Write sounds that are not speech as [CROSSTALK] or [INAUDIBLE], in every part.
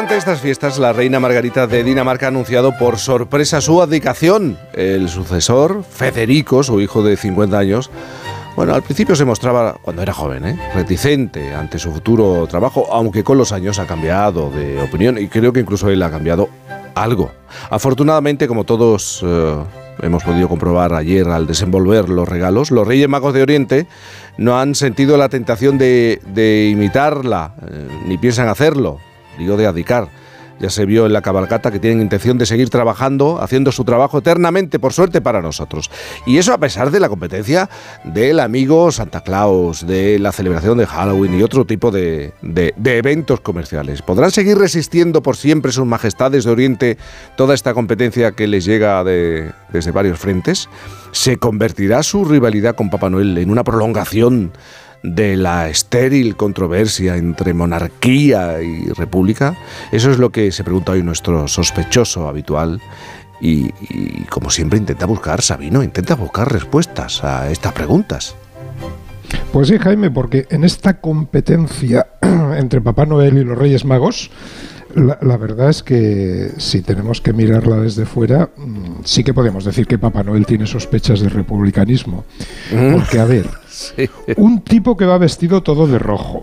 durante estas fiestas la reina Margarita de Dinamarca ha anunciado por sorpresa su abdicación. El sucesor, Federico, su hijo de 50 años, bueno, al principio se mostraba, cuando era joven, ¿eh? reticente ante su futuro trabajo, aunque con los años ha cambiado de opinión y creo que incluso él ha cambiado algo. Afortunadamente, como todos eh, hemos podido comprobar ayer al desenvolver los regalos, los Reyes Magos de Oriente no han sentido la tentación de, imitarla, eh, ni piensan hacerlo, digo de adicar ya se vio en la cabalgata que tienen intención de seguir trabajando, haciendo su trabajo eternamente, por suerte para nosotros. Y eso a pesar de la competencia del amigo Santa Claus, de la celebración de Halloween y otro tipo de, eventos comerciales. ¿Podrán seguir resistiendo por siempre sus majestades de Oriente toda esta competencia que les llega desde varios frentes? ¿Se convertirá su rivalidad con Papá Noel en una prolongación de la estéril controversia entre monarquía y república? Eso es lo que se pregunta hoy nuestro sospechoso habitual y, como siempre intenta buscar, Sabino, intenta buscar respuestas a estas preguntas. Pues sí, Jaime, porque en esta competencia [CLEARS THROAT] entre Papá Noel y los Reyes Magos, la, verdad es que si tenemos que mirarla desde fuera, mm, sí que podemos decir que Papá Noel tiene sospechas de republicanismo. Mm. Porque, a ver, un tipo que va vestido todo de rojo,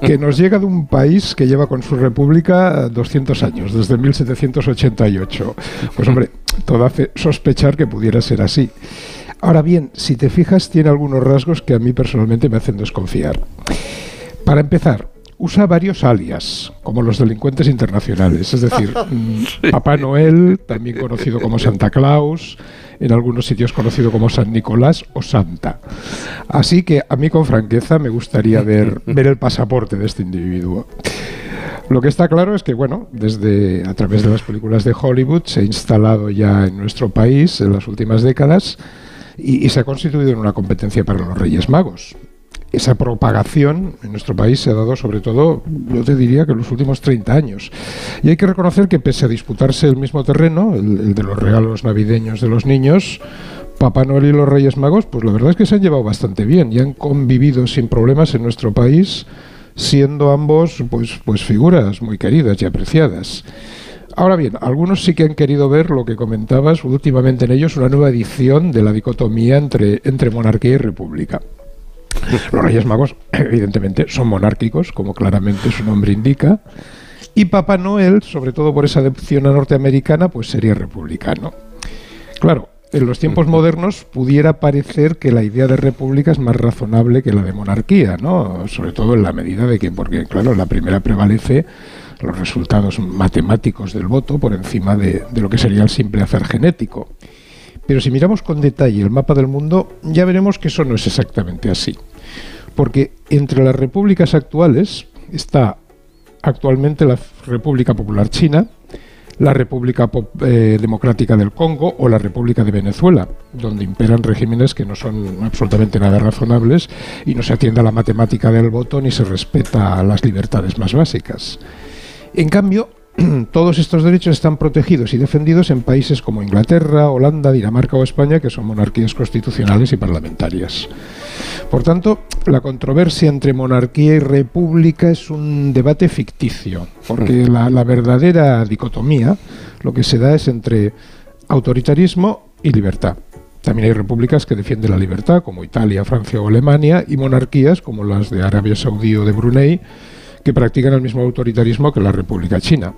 que nos llega de un país que lleva con su república 200 años, desde 1788. Pues hombre, todo hace sospechar que pudiera ser así. Ahora bien, si te fijas, tiene algunos rasgos que a mí personalmente me hacen desconfiar. Para empezar, usa varios alias, como los delincuentes internacionales, es decir, [LAUGHS] mm, Papá Noel, también conocido como Santa Claus, en algunos sitios conocido como San Nicolás o Santa. Así que a mí con franqueza me gustaría ver, [LAUGHS] ver el pasaporte de este individuo. Lo que está claro es que, bueno, desde a través de las películas de Hollywood se ha instalado ya en nuestro país en las últimas décadas y se ha constituido en una competencia para los Reyes Magos esa propagación en nuestro país se ha dado sobre todo, yo te diría que en los últimos 30 años. Y hay que reconocer que pese a disputarse el mismo terreno, el, de los regalos navideños de los niños, Papá Noel y los Reyes Magos, pues la verdad es que se han llevado bastante bien y han convivido sin problemas en nuestro país, siendo ambos pues, pues figuras muy queridas y apreciadas. Ahora bien, algunos sí que han querido ver lo que comentabas últimamente en ellos, una nueva edición de la dicotomía entre, entre monarquía y república. [LAUGHS] Los Reyes Magos, evidentemente, son monárquicos, como claramente su nombre indica. Y Papá Noel, sobre todo por esa adopción a norteamericana, pues sería republicano. Claro, en los tiempos modernos pudiera parecer que la idea de república es más razonable que la de monarquía, ¿no? Sobre todo en la medida de que, porque claro, la primera prevalece los resultados matemáticos del voto por encima de, de lo que sería el simple hacer genético. Pero si miramos con detalle el mapa del mundo, ya veremos que eso no es exactamente así. Porque entre las repúblicas actuales está actualmente la República Popular China, la República eh, Democrática del Congo o la República de Venezuela, donde imperan regímenes que no son absolutamente nada razonables y no se atiende a la matemática del voto ni se respeta a las libertades más básicas. En cambio, [CLEARS THROAT] todos estos derechos están protegidos y defendidos en países como Inglaterra, Holanda, Dinamarca o España, que son monarquías constitucionales y parlamentarias. Por tanto, la controversia entre monarquía y república es un debate ficticio, porque mm. la, verdadera dicotomía lo que se da es entre autoritarismo y libertad. También hay repúblicas que defienden la libertad, como Italia, Francia o Alemania, y monarquías, como las de Arabia Saudí o de Brunei, que practican el mismo autoritarismo que la República China.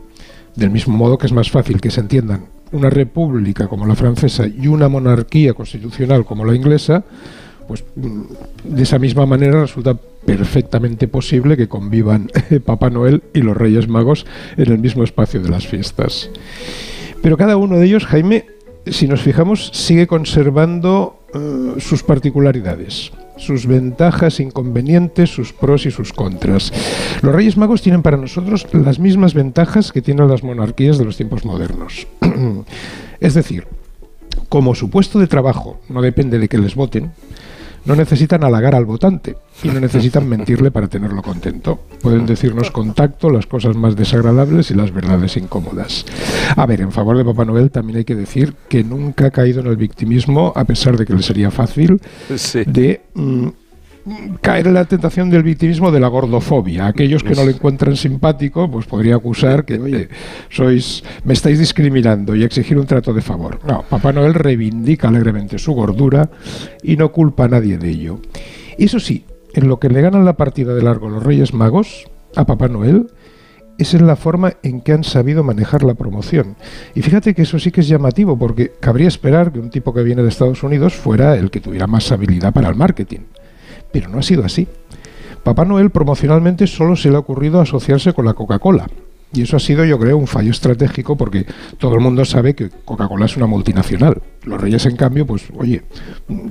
Del mismo modo que es más fácil que se entiendan una república como la francesa y una monarquía constitucional como la inglesa, pues mm, de esa misma manera resulta perfectamente posible que convivan Papá Noel y los Reyes Magos en el mismo espacio de las fiestas. Pero cada uno de ellos, Jaime, si nos fijamos, sigue conservando eh, sus particularidades sus ventajas, inconvenientes, sus pros y sus contras. Los Reyes Magos tienen para nosotros las mismas ventajas que tienen las monarquías de los tiempos modernos. [CLEARS THROAT] es decir, como su puesto de trabajo no depende de que les voten, no necesitan halagar al votante y no necesitan mentirle para tenerlo contento. Pueden decirnos con tacto las cosas más desagradables y las verdades incómodas. A ver, en favor de Papá Noel también hay que decir que nunca ha caído en el victimismo, a pesar de que le sería fácil, de mm, caer en la tentación del victimismo de la gordofobia. Aquellos que no le encuentran simpático, pues podría acusar que, oye, sois, me estáis discriminando y exigir un trato de favor. No, Papá Noel reivindica alegremente su gordura y no culpa a nadie de ello. Eso sí, en lo que le ganan la partida de largo los Reyes Magos a Papá Noel es en la forma en que han sabido manejar la promoción. Y fíjate que eso sí que es llamativo, porque cabría esperar que un tipo que viene de Estados Unidos fuera el que tuviera más habilidad para el marketing. Pero no ha sido así. Papá Noel promocionalmente solo se le ha ocurrido asociarse con la Coca-Cola. Y eso ha sido, yo creo, un fallo estratégico porque todo el mundo sabe que Coca-Cola es una multinacional. Los reyes, en cambio, pues, oye,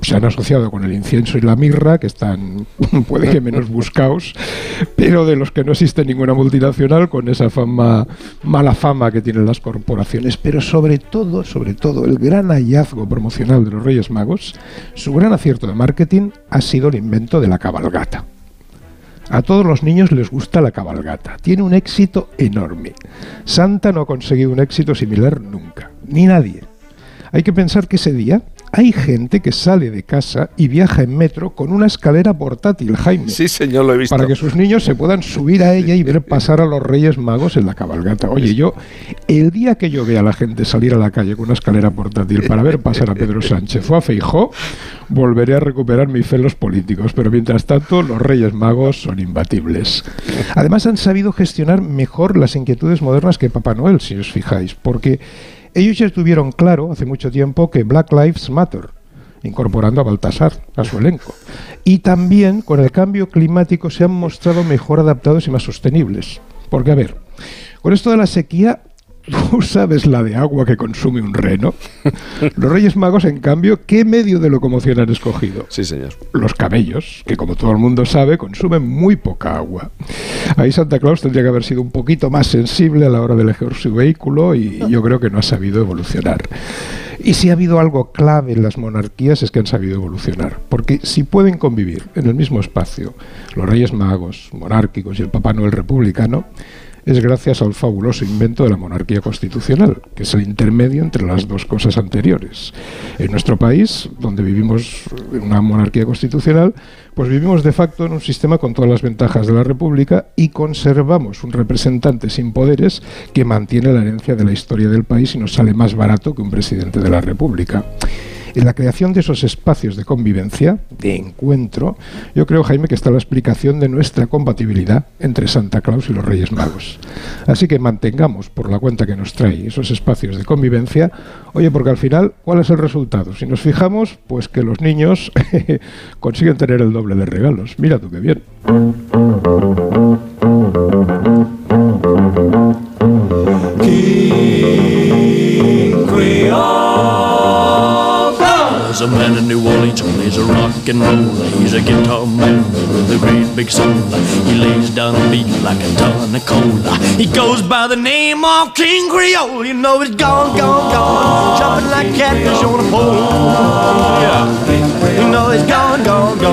se han asociado con el incienso y la mirra, que están, [LAUGHS] puede que menos buscados, pero de los que no existe ninguna multinacional con esa fama, mala fama que tienen las corporaciones. Pero sobre todo, sobre todo, el gran hallazgo promocional de los Reyes Magos, su gran acierto de marketing ha sido el invento de la cabalgata. A todos los niños les gusta la cabalgata. Tiene un éxito enorme. Santa no ha conseguido un éxito similar nunca. Ni nadie. Hay que pensar que ese día hay gente que sale de casa y viaja en metro con una escalera portátil, Jaime. Sí, señor, lo he visto. Para que sus niños se puedan subir a ella y ver pasar a los Reyes Magos en la cabalgata. Oye, yo, el día que yo vea a la gente salir a la calle con una escalera portátil para ver pasar a Pedro [LAUGHS] Sánchez o a Feijó, volveré a recuperar mi fe en los políticos. Pero mientras tanto, los Reyes Magos son imbatibles. Además, han sabido gestionar mejor las inquietudes modernas que Papá Noel, si os fijáis, porque ellos ya tuvieron claro hace mucho tiempo que Black Lives Matter, incorporando a Baltasar a su elenco. Y también con el cambio climático se han mostrado mejor adaptados y más sostenibles. Porque, a ver, con esto de la sequía [LAUGHS] ¿Tú sabes la de agua que consume un reno? [LAUGHS] Los Reyes Magos, en cambio, ¿qué medio de locomoción han escogido? Sí, señor. Los camellos, que como todo el mundo sabe, consumen muy poca agua. Ahí Santa Claus tendría que haber sido un poquito más sensible a la hora de elegir su vehículo y yo creo que no ha sabido evolucionar. Y si ha habido algo clave en las monarquías es que han sabido evolucionar, porque si pueden convivir en el mismo espacio los Reyes Magos monárquicos y el Papá Noel republicano, es gracias al fabuloso invento de la monarquía constitucional, que es el intermedio entre las dos cosas anteriores. En nuestro país, donde vivimos una monarquía constitucional, pues vivimos de facto en un sistema con todas las ventajas de la República y conservamos un representante sin poderes que mantiene la herencia de la historia del país y nos sale más barato que un presidente de la República. En la creación de esos espacios de convivencia, de encuentro, yo creo, Jaime, que está la explicación de nuestra compatibilidad entre Santa Claus y los Reyes Magos. Así que mantengamos por la cuenta que nos trae esos espacios de convivencia, oye, porque al final, ¿cuál es el resultado? Si nos fijamos, pues que los niños [LAUGHS] consiguen tener el doble de regalos. Mira tú qué bien. A man in New Orleans who plays a rock and roll. He's a guitar man with a great big soul. He lays down a beat like a ton of cola. He goes by the name of King Creole. You know he's gone, gone, gone, jumping like catfish on a pole. Yeah, he's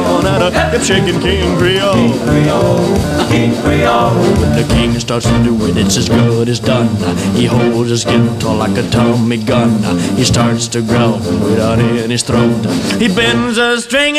gone out of hip shaking King Creole. King Creole, King Creole. When the king starts to do it, it's as good as done. He holds his guitar like a Tommy gun. He starts to growl without any throat. He bends a string and